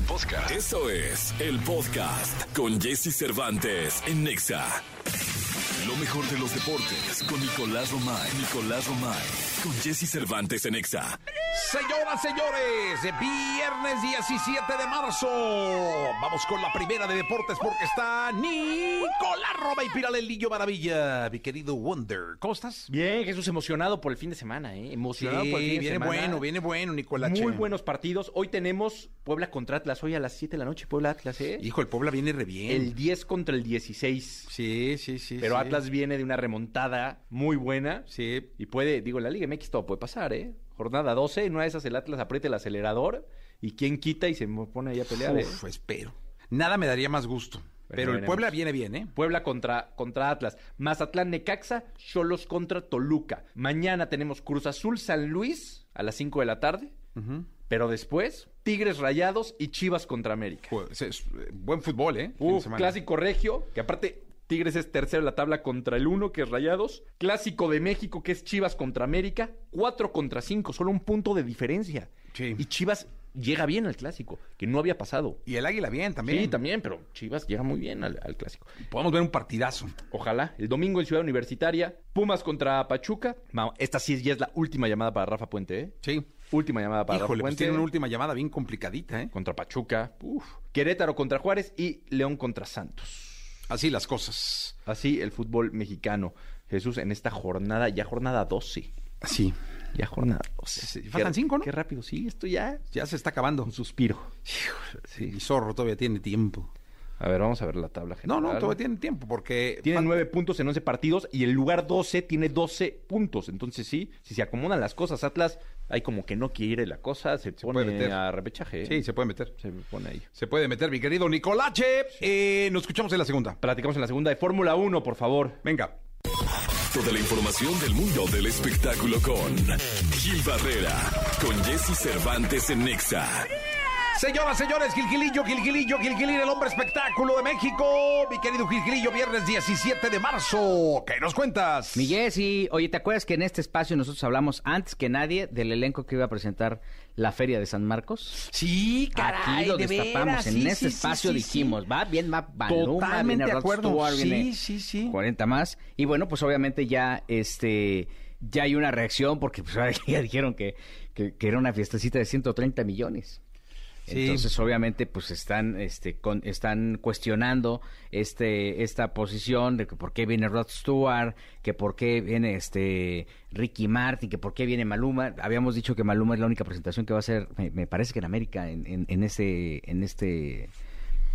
podcast. Eso es el podcast con Jesse Cervantes en Nexa. Lo mejor de los deportes con Nicolás Romay. Nicolás Romay. Con Jesse Cervantes en Nexa. Señoras, señores, viernes 17 de marzo. Vamos con la primera de deportes porque está Nicolás Roma y Piralelillo Maravilla, mi querido Wonder. ¿Cómo estás? Bien, Jesús, emocionado por el fin de semana, ¿eh? Emocionado por el fin de viene semana. bueno, viene bueno, Nicolás. Muy buenos partidos. Hoy tenemos Puebla contra Atlas, hoy a las 7 de la noche, Puebla Atlas, ¿eh? Hijo, el Puebla viene re bien. El 10 contra el 16. Sí, sí, sí. Pero sí. Atlas viene de una remontada muy buena. Sí. Y puede, digo, en la Liga MX todo puede pasar, ¿eh? Jornada 12, en una de esas el Atlas aprieta el acelerador y quién quita y se pone ahí a pelear, ¿eh? Espero. Nada me daría más gusto. Pero el. Puebla viene bien, ¿eh? Puebla contra, contra Atlas, Mazatlán Necaxa, Cholos contra Toluca. Mañana tenemos Cruz Azul San Luis a las 5 de la tarde. Pero después, Tigres Rayados y Chivas contra América. Pues, es, buen fútbol, ¿eh? Clásico regio, que aparte Tigres es tercero en la tabla contra el 1, que es Rayados. Clásico de México, que es Chivas contra América. 4 contra 5, solo un punto de diferencia. Sí. Y Chivas llega bien al clásico, que no había pasado. Y el Águila bien también. Sí, también, pero Chivas llega muy bien al, al clásico. Podemos ver un partidazo. Ojalá. El domingo en Ciudad Universitaria, Pumas contra Pachuca. Esta sí ya es la última llamada para Rafa Puente, ¿eh? Sí. Última llamada para Híjole, Rafa pues Puente. tiene una última llamada bien complicadita, ¿eh? Contra Pachuca. Uf. Querétaro contra Juárez y León contra Santos. Así las cosas. Así el fútbol mexicano. Jesús, en esta jornada, ya jornada 12. Así. Ya jornada 12. Sí, sí, Qué- faltan cinco, ¿no? Qué rápido, sí, esto ya. Ya se está acabando. Un suspiro. Sí. Y Zorro todavía tiene tiempo. A ver, vamos a ver la tabla No, general. no, todavía tiene tiempo porque... Tiene falta- nueve puntos en 11 partidos y el lugar 12 tiene 12 puntos. Entonces, sí, si se acomodan las cosas, Atlas, hay como que no quiere la cosa, se, puede pone meter. a repechaje. ¿eh? Sí, se puede meter. Se pone ahí. Se puede meter, mi querido Nicolache. Eh, nos escuchamos en la segunda. Platicamos en la segunda de Fórmula 1, por favor. Venga. Toda la información del mundo del espectáculo con Gil Barrera. Con Jesse Cervantes en Nexa. Señoras, señores, Gilgilillo, Gilgilillo, Gilgilín, el hombre espectáculo de México. Mi querido Gilgilillo, viernes 17 de marzo. ¿Qué nos cuentas? Mi Jessy, oye, ¿te acuerdas que en este espacio nosotros hablamos antes que nadie del elenco que iba a presentar la Feria de San Marcos? Sí, caray, Aquí lo de destapamos, veras, en sí, este sí, espacio sí, dijimos, va bien, va Maluma, Totalmente viene de acuerdo. Stewart, Sí, viene sí, sí. 40 más. Y bueno, pues obviamente ya este ya hay una reacción porque pues ya dijeron que, que, que era una fiestecita de 130 millones. Entonces, obviamente, pues están, este, con, están cuestionando este, esta posición de que por qué viene Rod Stewart, que por qué viene este Ricky Martin, que por qué viene Maluma. Habíamos dicho que Maluma es la única presentación que va a hacer, me, me parece que en América, en, en, en este, en este,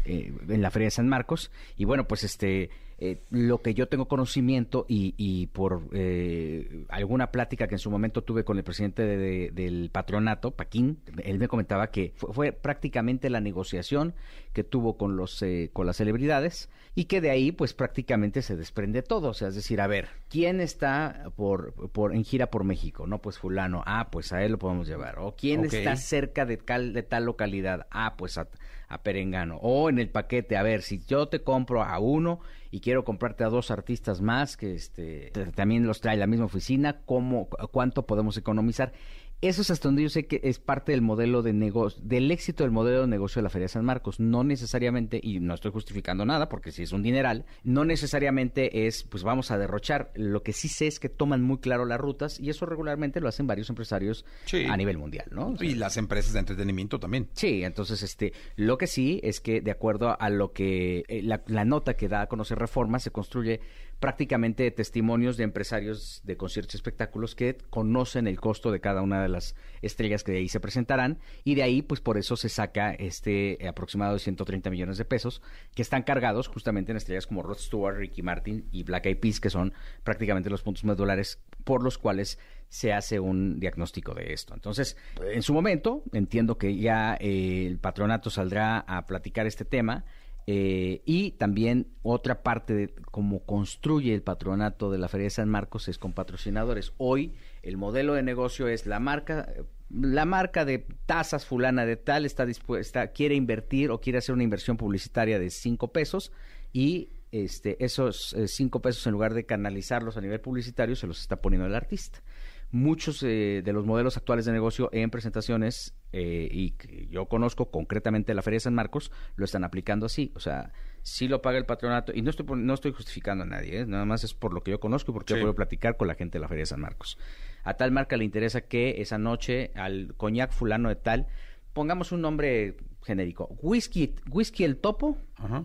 eh, en la Feria de San Marcos. Y bueno, pues este, eh, lo que yo tengo conocimiento y, y por eh, alguna plática que en su momento tuve con el presidente de- de- del patronato, Paquín, él me comentaba que fue, fue prácticamente la negociación que tuvo con los eh, con las celebridades y que de ahí pues prácticamente se desprende todo, o sea, es decir, a ver, ¿quién está por, por en gira por México? No, pues fulano, ah, pues a él lo podemos llevar, o quién está cerca de, cal- de tal localidad, ah, pues a, a Perengano, o en el paquete, a ver, si yo te compro a uno y quiero comprarte a dos artistas más que este también los trae la misma oficina, ¿cómo, cu- cuánto podemos economizar? Eso es hasta donde yo sé que es parte del modelo de negocio, del éxito del modelo de negocio de la Feria de San Marcos. No necesariamente, y no estoy justificando nada, porque si es un dineral, no necesariamente es, pues vamos a derrochar. Lo que sí sé es que toman muy claro las rutas, y eso regularmente lo hacen varios empresarios Sí. a nivel mundial, ¿no? O sea, Y las empresas de entretenimiento también. Sí, entonces este, lo que sí es que de acuerdo a lo que eh, la, la nota que da a conocer Reforma se construye prácticamente testimonios de empresarios de conciertos y espectáculos que conocen el costo de cada una de las estrellas que de ahí se presentarán y de ahí pues por eso se saca este aproximado de 130 millones de pesos que están cargados justamente en estrellas como Rod Stewart, Ricky Martin y Black Eyed Peas que son prácticamente los puntos medulares por los cuales se hace un diagnóstico de esto. Entonces, en su momento, entiendo que ya eh, el patronato saldrá a platicar este tema eh, y también otra parte de cómo construye el patronato de la Feria de San Marcos es con patrocinadores. Hoy el modelo de negocio es la marca, la marca de tasas fulana de tal está dispuesta, quiere invertir o quiere hacer una inversión publicitaria de cinco pesos y este, esos eh, cinco pesos en lugar de canalizarlos a nivel publicitario se los está poniendo el artista. Muchos eh, de los modelos actuales de negocio en presentaciones eh, y que yo conozco concretamente la Feria de San Marcos, lo están aplicando así. O sea, sí lo paga el patronato, y no estoy, no estoy justificando a nadie, ¿eh? nada más es por lo que yo conozco y porque yo puedo platicar con la gente de la Feria de San Marcos. A tal marca le interesa que esa noche al coñac fulano de tal, pongamos un nombre genérico, whisky, whisky el topo,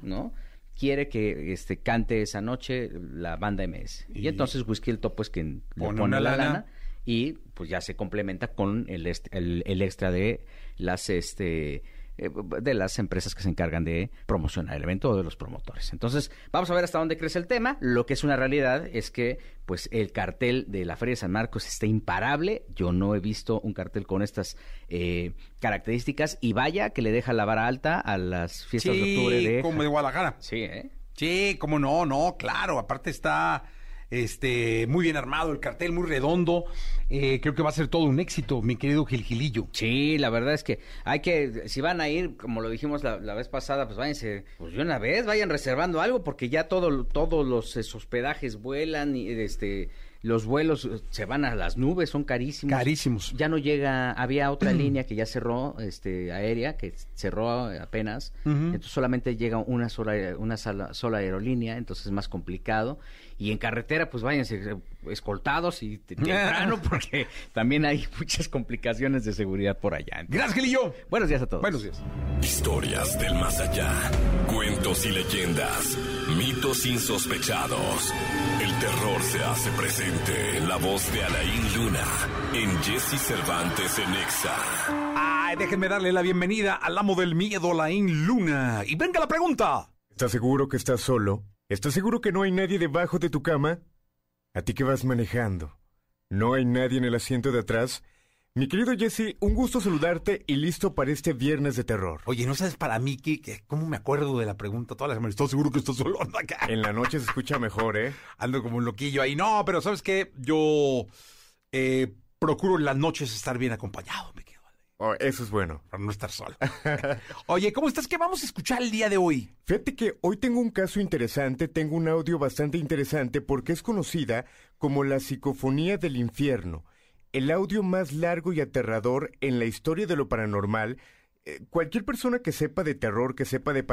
¿no? quiere que este cante esa noche la banda MS. Y, entonces Whisky el Topo es quien pone, pone la lana. Y pues ya se complementa con el, el, el extra de las este eh, de las empresas que se encargan de promocionar el evento o de los promotores. Entonces, vamos a ver hasta dónde crece el tema. Lo que es una realidad es que pues el cartel de la Feria de San Marcos está imparable. Yo no he visto un cartel con estas eh, características y vaya que le deja la vara alta a las fiestas de octubre de como de Guadalajara. Sí, ¿eh? Sí, como no, no, claro, aparte está este, muy bien armado el cartel, muy redondo. Eh, creo que va a ser todo un éxito, mi querido Gilgilillo. Sí, la verdad es que hay que, si van a ir, como lo dijimos la, vez pasada, pues váyanse, pues de una vez, vayan reservando algo, porque ya todo, todos los hospedajes vuelan y este los vuelos eh, se van a las nubes, son carísimos. Carísimos. Ya no llega, había otra línea que ya cerró, este, aérea, que cerró apenas, entonces solamente llega una sola, una sola aerolínea, entonces es más complicado. Y en carretera, pues váyanse eh, escoltados y temprano, porque también hay muchas complicaciones de seguridad por allá. Gracias, Gilillo. Buenos días a todos. Buenos días. Historias del más allá, cuentos y leyendas, mitos insospechados. El terror se hace presente la voz de Alain Luna, en Jesse Cervantes en Exa. Ay, déjenme darle la bienvenida al amo del miedo, Alain Luna. Y venga la pregunta. ¿Estás seguro que estás solo? ¿Estás seguro que no hay nadie debajo de tu cama? ¿A ti que vas manejando? ¿No hay nadie en el asiento de atrás? Mi querido Jesse, un gusto saludarte y listo para este viernes de terror. Oye, ¿no sabes para mí que, cómo me acuerdo de la pregunta todas las semanas? Estoy seguro que estás solo acá. En la noche se escucha mejor, ¿eh? Ando como un loquillo ahí. No, pero ¿sabes qué? Yo eh, procuro en las noches estar bien acompañado, me Oh, eso es bueno. Para no estar solo. Oye, ¿cómo estás? ¿Qué vamos a escuchar el día de hoy? Fíjate que hoy tengo un caso interesante, tengo un audio bastante interesante porque es conocida como la psicofonía del infierno, el audio más largo y aterrador en la historia de lo paranormal. Eh, cualquier persona que sepa de terror, que sepa de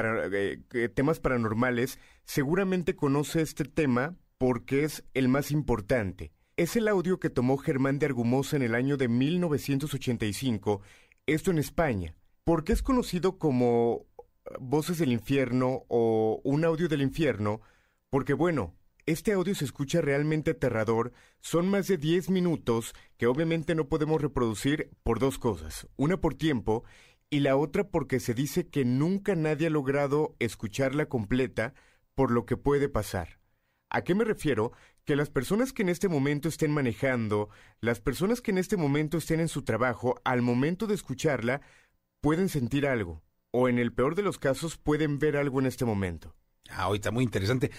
eh, temas paranormales, seguramente conoce este tema porque es el más importante. Es el audio que tomó Germán de Argumosa en el año de 1985, esto en España. ¿Por qué es conocido como eh, Voces del Infierno o Un audio del infierno? Porque bueno, este audio se escucha realmente aterrador, son más de 10 minutos que obviamente no podemos reproducir por dos cosas, una por tiempo y la otra porque se dice que nunca nadie ha logrado escucharla completa por lo que puede pasar. ¿A qué me refiero? que las personas que en este momento estén manejando, las personas que en este momento estén en su trabajo, al momento de escucharla, pueden sentir algo, o en el peor de los casos pueden ver algo en este momento. Ah, ahorita muy interesante.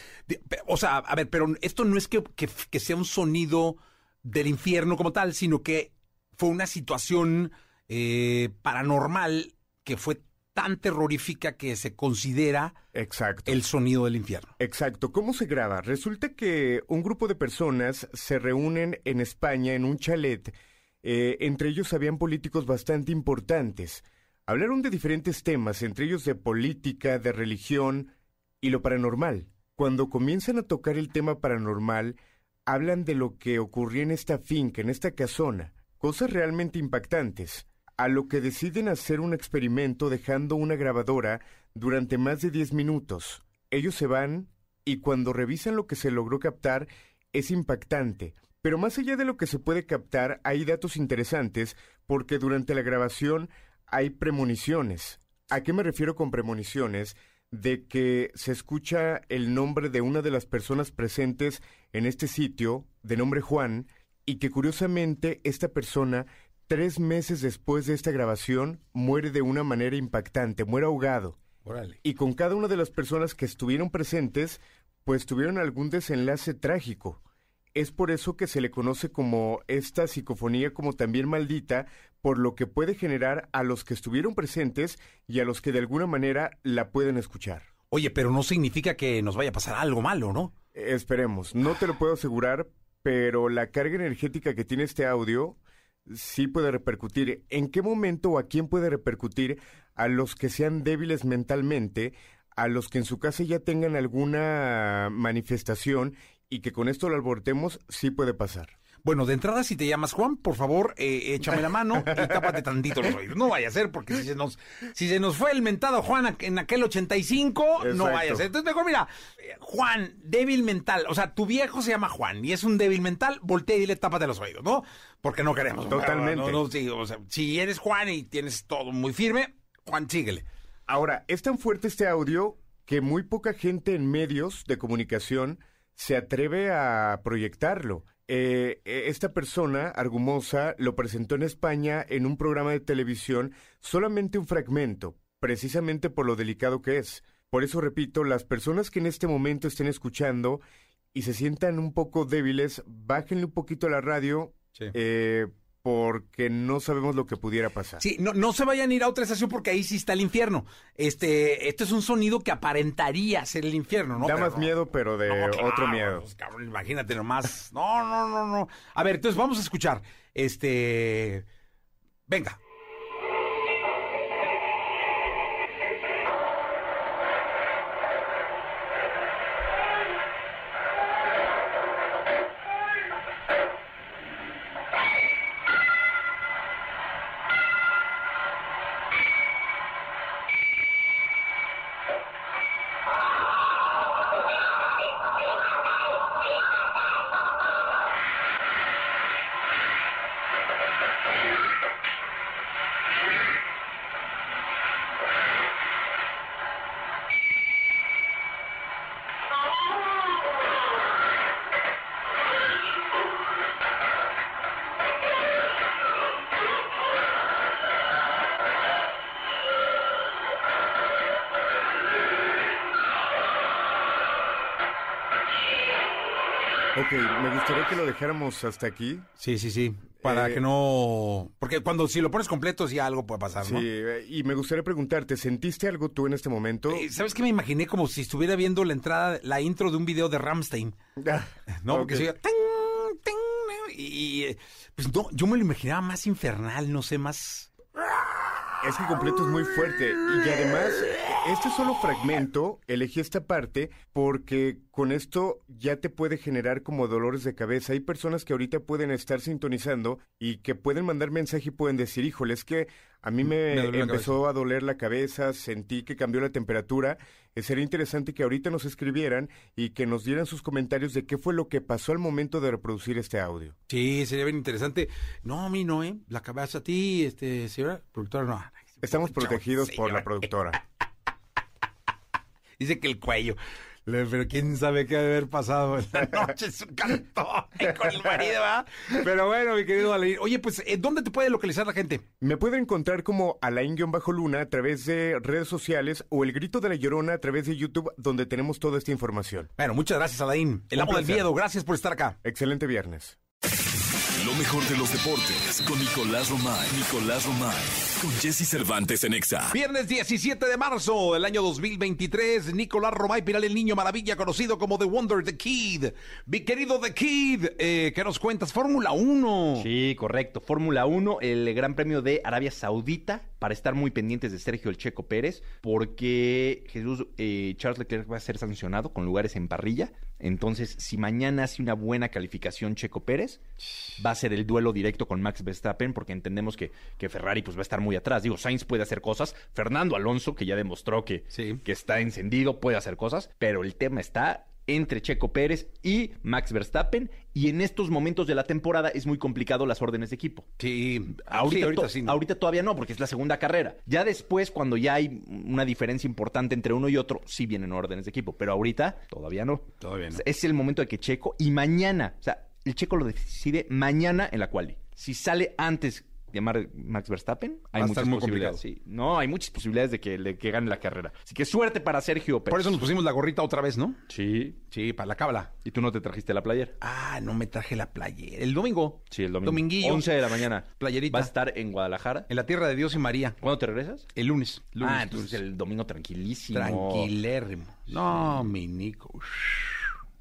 O sea, a ver, pero esto no es que, que sea un sonido del infierno como tal, sino que fue una situación eh, paranormal que fue tan terrorífica que se considera Exacto. el sonido del infierno. Exacto. ¿Cómo se graba? Resulta que un grupo de personas se reúnen en España en un chalet. Eh, entre ellos habían políticos bastante importantes. Hablaron de diferentes temas, entre ellos de política, de religión y lo paranormal. Cuando comienzan a tocar el tema paranormal, hablan de lo que ocurría en esta finca, en esta casona, cosas realmente impactantes a lo que deciden hacer un experimento dejando una grabadora durante más de 10 minutos. Ellos se van y cuando revisan lo que se logró captar es impactante. Pero más allá de lo que se puede captar, hay datos interesantes porque durante la grabación hay premoniciones. ¿A qué me refiero con premoniciones? De que se escucha el nombre de una de las personas presentes en este sitio, de nombre Juan, y que curiosamente esta persona Tres meses después de esta grabación, muere de una manera impactante, muere ahogado. Y con cada una de las personas que estuvieron presentes, pues tuvieron algún desenlace trágico. Es por eso que se le conoce como esta psicofonía como también maldita, por lo que puede generar a los que estuvieron presentes y a los que de alguna manera la pueden escuchar. Oye, pero no significa que nos vaya a pasar algo malo, ¿no? Esperemos, no te lo puedo asegurar, pero la carga energética que tiene este audio sí puede repercutir. ¿En qué momento o a quién puede repercutir? A los que sean débiles mentalmente, a los que en su casa ya tengan alguna manifestación y que con esto lo alborotemos, sí puede pasar. Bueno, de entrada, si te llamas Juan, por favor, eh, échame la mano y tápate tantito los oídos. No vaya a ser, porque si se nos, si se nos fue el mentado Juan en aquel 85, no Exacto. vaya a ser. Entonces, mejor mira, Juan, débil mental. O sea, tu viejo se llama Juan y es un débil mental, voltea y dile tápate los oídos, ¿no? Porque no queremos. Totalmente. No, no, sí, o sea, si eres Juan y tienes todo muy firme, Juan, síguele. Ahora, es tan fuerte este audio que muy poca gente en medios de comunicación se atreve a proyectarlo. Eh, eh, esta persona, Argumosa, lo presentó en España en un programa de televisión, solamente un fragmento, precisamente por lo delicado que es. Por eso repito, las personas que en este momento estén escuchando y se sientan un poco débiles, bájenle un poquito a la radio, Sí. eh, porque no sabemos lo que pudiera pasar. Sí, no, no se vayan a ir a otra estación porque ahí sí está el infierno. Este, este es un sonido que aparentaría ser el infierno, ¿no? da Pero más no. miedo, pero de No, claro, otro miedo. pues, cabrón, imagínate nomás. No, no, no, no. A ver, entonces vamos a escuchar. Este. Venga. Ok, me gustaría que lo dejáramos hasta aquí. Sí, sí, sí. Para Eh, que no. Porque cuando si lo pones completo, sí algo puede pasar, Sí, ¿no? eh, y me gustaría preguntarte, ¿sentiste algo tú en este momento? Eh, ¿Sabes qué me imaginé? Como si estuviera viendo la entrada, la intro de un video de Ramstein. Ah, ¿No? Porque se oía, "Ting, ting", y, pues no, yo me lo imaginaba más infernal, no sé, más. Es que completo es muy fuerte. Y además, este solo fragmento, elegí esta parte porque con esto ya te puede generar como dolores de cabeza. Hay personas que ahorita pueden estar sintonizando y que pueden mandar mensaje y pueden decir, híjole, es que a mí me, empezó a doler la cabeza, sentí que cambió la temperatura. Eh, sería interesante que ahorita nos escribieran y que nos dieran sus comentarios de qué fue lo que pasó al momento de reproducir este audio. Sí, sería bien interesante. No, a mí no, ¿eh? La cabeza a ti, este, señora productora, no. Estamos protegidos por la productora. Dice que el cuello. Pero quién sabe qué ha de haber pasado en la noche, su canto con el marido, ¿verdad? Pero bueno, mi querido Alain. Oye, pues, eh, ¿dónde te puede localizar la gente? Me pueden encontrar como Alain-Luna a través de redes sociales o El Grito de la Llorona a través de YouTube, donde tenemos toda esta información. Bueno, muchas gracias, Alain. El amo del miedo, gracias por estar acá. Excelente viernes. Lo mejor de los deportes con Nicolás Romay. Nicolás Romay. Con Jesse Cervantes en Exa. Viernes 17 de marzo del año 2023, Nicolás Romay Piral, el niño maravilla, conocido como The Wonder, The Kid. Mi querido The Kid, eh, ¿qué nos cuentas? Fórmula 1. Sí, correcto. Fórmula 1, el Gran Premio de Arabia Saudita, para estar muy pendientes de Sergio El Checo Pérez, porque Jesús eh, Charles Leclerc va a ser sancionado con lugares en parrilla. Entonces, si mañana hace una buena calificación Checo Pérez, va a ser el duelo directo con Max Verstappen, porque entendemos que, que Ferrari pues, va a estar muy atrás. Digo, Sainz puede hacer cosas. Fernando Alonso, que ya demostró que, Sí. que está encendido, puede hacer cosas, pero el tema está entre Checo Pérez y Max Verstappen y en estos momentos de la temporada es muy complicado las órdenes de equipo. Sí, Ahorita, sí, ahorita to- sí. ¿no? ahorita todavía no, porque es la segunda carrera. Ya después, cuando ya hay una diferencia importante entre uno y otro, sí vienen órdenes de equipo, pero ahorita todavía no. Todavía no. Es el momento de que Checo y mañana, o sea, el Checo lo decide mañana en la quali. Si sale antes de Mar- Max Verstappen, hay Va a muchas estar muy posibilidades. Sí. No, hay muchas posibilidades de que, que gane la carrera. Así que suerte para Sergio Pérez. Por eso nos pusimos la gorrita otra vez, ¿no? Sí. Sí, para la cábala. ¿Y tú no te trajiste la playera? Ah, no me traje la playera. El domingo. Sí, el domingo. Dominguillo. 11 de la mañana. Playerita. Va a estar en Guadalajara. En la tierra de Dios y María. ¿Cuándo te regresas? El lunes. lunes ah, entonces el domingo tranquilísimo. Tranquilérrimo. No, mi Nico.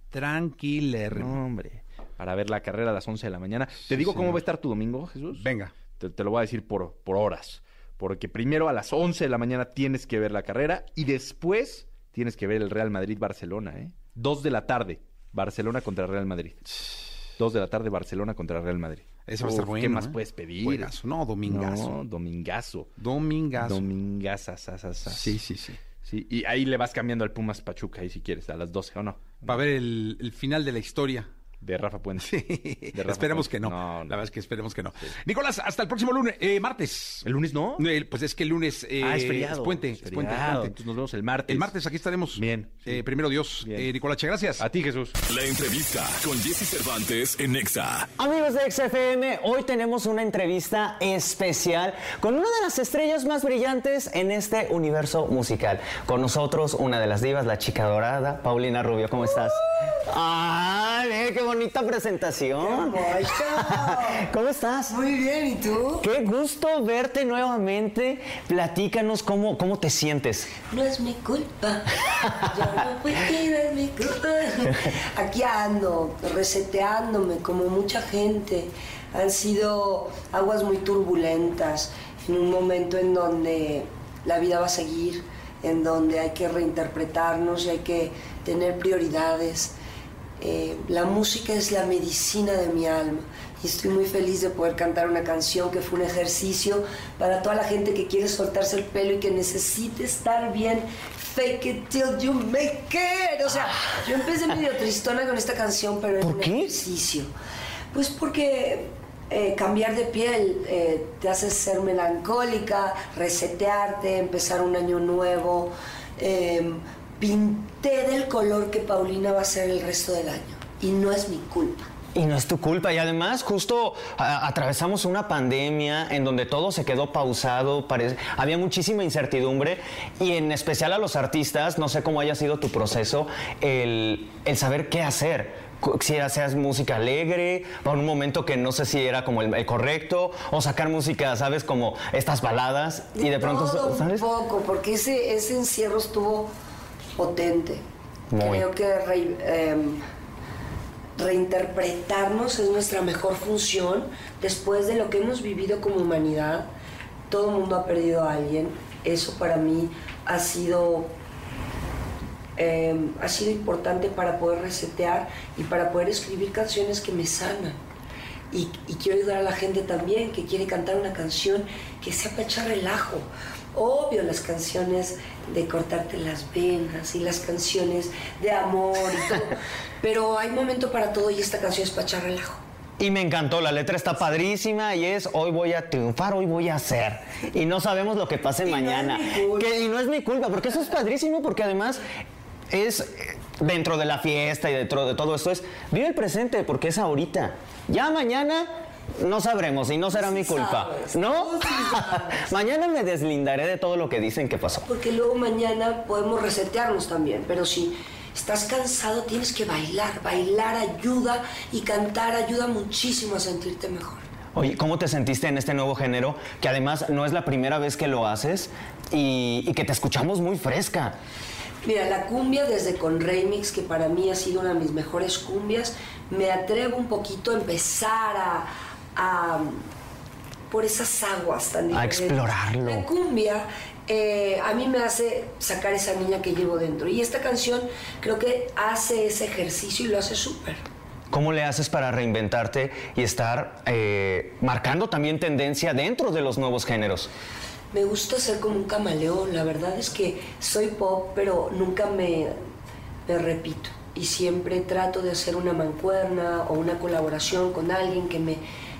Tranquilérrimo. No, hombre. para ver la carrera a las 11 de la mañana. ¿Te digo cómo va a estar tu domingo, Jesús? Venga. Te, te lo voy a decir por, por horas. Porque primero a las 11 de la mañana tienes que ver la carrera y después tienes que ver el Real Madrid-Barcelona, ¿eh? Dos de la tarde, Barcelona contra Real Madrid. Dos de la tarde, Barcelona contra Real Madrid. Eso va a estar bueno. ¿Qué más ¿eh? puedes pedir? Buenazo. No, domingazo. No, domingazo. Domingazo. Domingaza, sa, sa, sa. Sí, sí, sí. Sí, y ahí le vas cambiando al Pumas Pachuca, ahí si quieres, a las 12 o no. Para ver el, el final de la historia. De Rafa Puente. De Rafa esperemos Puente. que no. La verdad es que esperemos que no. Nicolás, hasta el próximo lunes, eh, martes. ¿El lunes no? Eh, Pues es que el lunes eh, ah, es feriado. puente. Es es puente, es puente. Entonces nos vemos el martes. El martes aquí estaremos. Bien, sí. Eh, primero Dios. Bien. Eh, Nicolás, gracias. A ti, Jesús. La entrevista con Jesse Cervantes en Nexa. Amigos de XFM, hoy tenemos una entrevista especial con una de las estrellas más brillantes en este universo musical. Con nosotros, una de las divas, la chica dorada, Paulina Rubio. ¿Cómo estás? ¡Ay, ve, qué bonita presentación! ¿Cómo estás? Muy bien, ¿y tú? Qué gusto verte nuevamente. Platícanos cómo, cómo te sientes. No es mi culpa. Yo no fui quien es mi culpa. Aquí ando, reseteándome como mucha gente. Han sido aguas muy turbulentas en un momento en donde la vida va a seguir, en donde hay que reinterpretarnos y hay que tener prioridades. Eh, la música es la medicina de mi alma y estoy muy feliz de poder cantar una canción que fue un ejercicio para toda la gente que quiere soltarse el pelo y que necesite estar bien. Fake it till you make it. O sea, yo empecé medio tristona con esta canción, pero es ¿Por un qué? ejercicio. Pues porque eh, cambiar de piel eh, te hace ser melancólica, resetearte, empezar un año nuevo. Eh, pinté del color que Paulina va a ser el resto del año. Y no es mi culpa. Y no es tu culpa. Y además, justo a- atravesamos una pandemia en donde todo se quedó pausado. parece- había muchísima incertidumbre. Y en especial a los artistas, no sé cómo haya sido tu proceso, el, el saber qué hacer. Si seas música alegre, para un momento que no sé si era como el, el correcto, o sacar música, ¿sabes? Como estas baladas. Y de pronto, Todo ¿sabes? un poco, porque ese, ese encierro estuvo potente. Muy. Creo que re- em, reinterpretarnos es nuestra mejor función después de lo que hemos vivido como humanidad. Todo el mundo ha perdido a alguien. Eso para mí ha sido eh, ha sido importante para poder resetear y para poder escribir canciones que me sanan. Y, y quiero ayudar a la gente también que quiere cantar una canción que sea para echar relajo. Obvio, las canciones de cortarte las venas y las canciones de amor y todo. Pero hay momento para todo y esta canción es para echar relajo. Y me encantó, la letra está padrísima y es hoy voy a triunfar, hoy voy a hacer. Y no sabemos lo que pase Y no es mañana. mi culpa. Que- y no es mi culpa, porque eso es padrísimo, porque además es eh, dentro de la fiesta y dentro de todo esto, es vive el presente, porque es ahorita. Ya mañana no sabremos y no será Sí mi culpa. sabes, ¿No? sí mañana me deslindaré de todo lo que dicen que pasó. Porque luego mañana podemos resetearnos también. Pero si estás cansado, tienes que bailar. Bailar ayuda y cantar ayuda muchísimo a sentirte mejor. Oye, ¿cómo te sentiste en este nuevo género? Que además no es la primera vez que lo haces y, y que te escuchamos muy fresca. Mira, la cumbia desde con Remix, que para mí ha sido una de mis mejores cumbias, me atrevo un poquito a empezar a, a- por esas aguas tan A diferentes. explorarlo. La cumbia eh, a mí me hace sacar esa niña que llevo dentro. Y esta canción creo que hace ese ejercicio y lo hace súper. ¿Cómo le haces para reinventarte y estar eh, marcando también tendencia dentro de los nuevos géneros? Me gusta ser como un camaleón. La verdad es que soy pop, pero nunca me, me repito. Y siempre trato de hacer una mancuerna o una colaboración con alguien que me,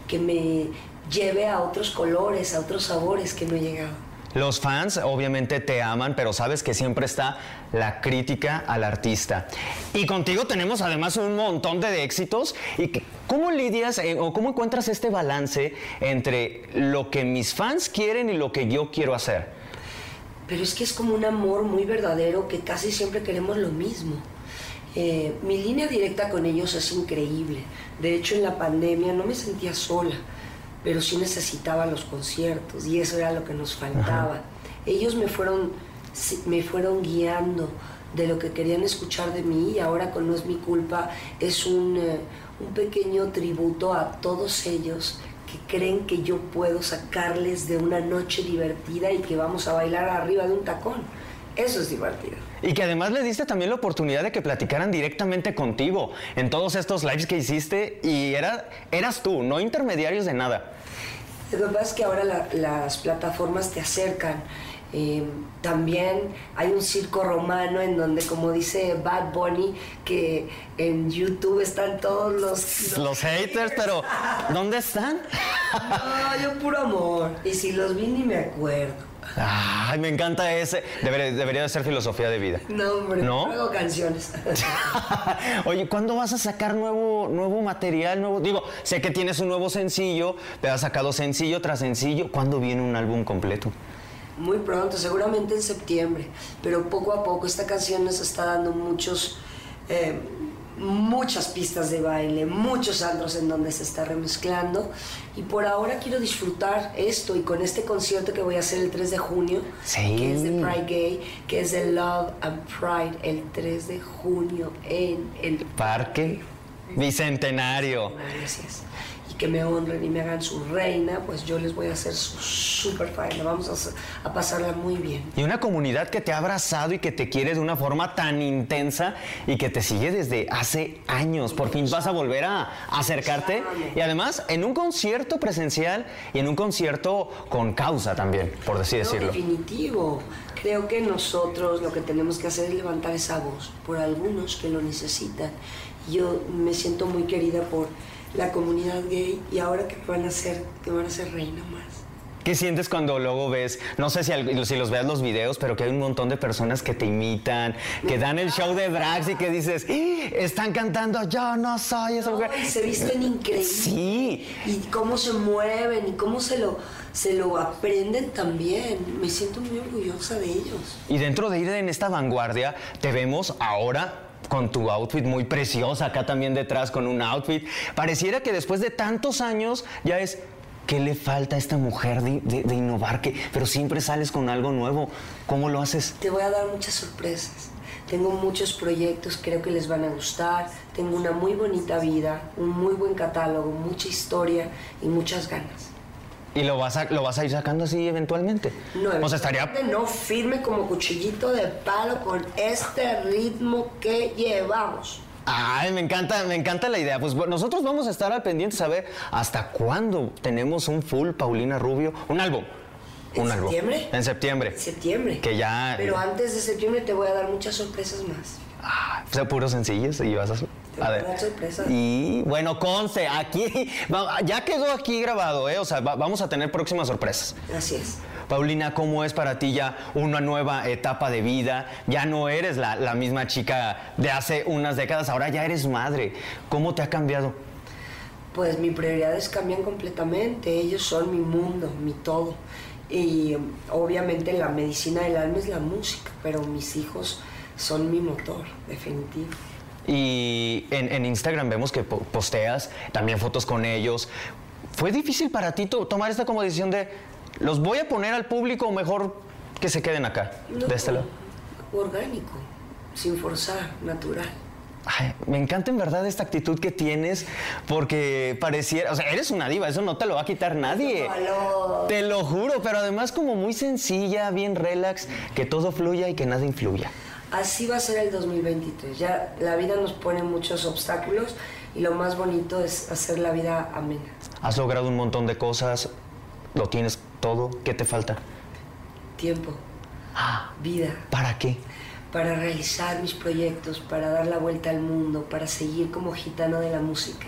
que me lleve a otros colores, a otros sabores que no he llegado. Los fans obviamente te aman, pero sabes que siempre está la crítica al artista. Y contigo tenemos además un montón de éxitos. ¿Y cómo lidias eh, o cómo encuentras este balance entre lo que mis fans quieren y lo que yo quiero hacer? Pero es que es como un amor muy verdadero que casi siempre queremos lo mismo. Eh, mi línea directa con ellos es increíble. De hecho, en la pandemia no me sentía sola, pero sí necesitaba los conciertos y eso era lo que nos faltaba. Ellos me fueron, me fueron guiando de lo que querían escuchar de mí y ahora con No es mi culpa es un, eh, un pequeño tributo a todos ellos que creen que yo puedo sacarles de una noche divertida y que vamos a bailar arriba de un tacón. Eso es divertido. Y que además le diste también la oportunidad de que platicaran directamente contigo en todos estos lives que hiciste y era, eras tú, no intermediarios de nada. Lo que pasa es que ahora la- las plataformas te acercan. Eh, también hay un circo romano en donde, como dice Bad Bunny, que en YouTube están todos los... Los haters, pero ¿dónde están? No, yo puro amor. Y si los vi ni me acuerdo. Ay, me encanta ese. Debería, debería de ser filosofía de vida. No, hombre, ¿No? hago canciones. Oye, ¿cuándo vas a sacar nuevo, nuevo material? Nuevo? Digo, sé que tienes un nuevo sencillo, te has sacado sencillo tras sencillo. ¿Cuándo viene un álbum completo? Muy pronto, seguramente en septiembre. Pero poco a poco esta canción nos está dando muchos, eh, muchas pistas de baile, muchos antros en donde se está remezclando. Y por ahora quiero disfrutar esto y con este concierto que voy a hacer el 3 de junio, Sí. que es de Pride Gay, que es de Love and Pride, el 3 de junio en el Parque Bicentenario. Gracias. Y que me honren y me hagan su reina, pues yo les voy a hacer su super fan. La Vamos a, hacer- a pasarla muy bien. Y una comunidad que te ha abrazado y que te quiere de una forma tan intensa y que te sigue desde hace años. Por fin vas a volver a acercarte. Y además, en un concierto presencial y en un concierto con causa también, por así No, decirlo. definitivo. Creo que nosotros lo que tenemos que hacer es levantar esa voz por algunos que lo necesitan. Yo me siento muy querida por la comunidad gay y ahora que van a ser, que van a ser reina más. ¿Qué sientes cuando luego ves, no sé si, si los veas los videos, pero que hay un montón de personas que te imitan, que dan el show de drags y que dices, "¡Ah! están cantando, yo no soy esa mujer. Ay, se visten increíble. Sí. Y cómo se mueven y cómo se lo, se lo aprenden también. Me siento muy orgullosa de ellos. Y dentro de ir en esta vanguardia, te vemos ahora con tu outfit muy preciosa, acá también detrás con un outfit. Pareciera que después de tantos años ya es, ¿qué le falta a esta mujer de, de- innovar? que Pero siempre sales con algo nuevo. ¿Cómo lo haces? Te voy a dar muchas sorpresas. Tengo muchos proyectos, creo que les van a gustar. Tengo una muy bonita vida, un muy buen catálogo, mucha historia y muchas ganas. ¿Y lo vas a, lo vas a ir sacando así eventualmente? No, o sea, estaría... no firme como cuchillito de palo con este ritmo que llevamos. Ay, me encanta, me encanta la idea. Pues nosotros vamos a estar al pendiente a ver hasta cuándo tenemos un full Paulina Rubio, un álbum. ¿En un álbum. septiembre? En septiembre. Septiembre. Que ya. Pero antes de septiembre te voy a dar muchas sorpresas más. Ah, o sea, puros sencillos y vas a. A dar sorpresas. Y bueno, conste, aquí, ya quedó aquí grabado, ¿eh? O sea, va- vamos a tener próximas sorpresas. Así es. Paulina, ¿cómo es para ti ya una nueva etapa de vida? Ya no eres la, la misma chica de hace unas décadas, ahora ya eres madre. ¿Cómo te ha cambiado? Pues mis prioridades cambian completamente. Ellos son mi mundo, mi todo. Y obviamente la medicina del alma es la música, pero mis hijos son mi motor, definitivo. Y en, en Instagram vemos que po- posteas también fotos con ellos. ¿Fue difícil para ti to- tomar esta como decisión de los voy a poner al público o mejor que se queden acá, No, de este lado? Orgánico, sin forzar, natural. Ay, me encanta en verdad esta actitud que tienes porque pareciera, o sea, eres una diva, eso no te lo va a quitar nadie. valor. Te lo juro, pero además como muy sencilla, bien relax, que todo fluya y que nada influya. Así va a ser el 2023. Ya la vida nos pone muchos obstáculos y lo más bonito es hacer la vida amena. Has logrado un montón de cosas, lo tienes todo, ¿qué te falta? Tiempo, vida, ¿Para qué? para realizar mis proyectos, para dar la vuelta al mundo, para seguir como gitano de la música.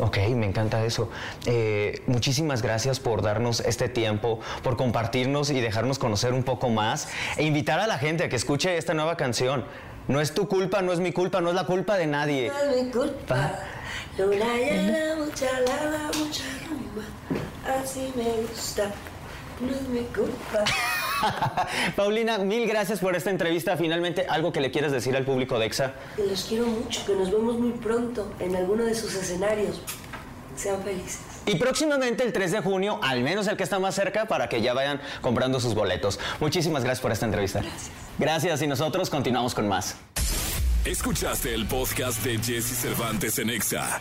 Ok, me encanta eso. Eh, muchísimas gracias por darnos este tiempo, por compartirnos y dejarnos conocer un poco más e invitar a la gente a que escuche esta nueva canción. No es tu culpa, no es mi culpa, no es la culpa de nadie. No es mi culpa. Luna llena, mucha lava, mucha rumba. Así me gusta. No es mi culpa. Paulina, mil gracias por esta entrevista. Finalmente, algo que le quieras decir al público de EXA. Que los quiero mucho, que nos vemos muy pronto en alguno de sus escenarios. Sean felices. Y próximamente el 3 de junio, al menos el que está más cerca, para que ya vayan comprando sus boletos. Muchísimas gracias por esta entrevista. Gracias. Gracias y nosotros continuamos con más. Escuchaste el podcast de Jesse Cervantes en Exa.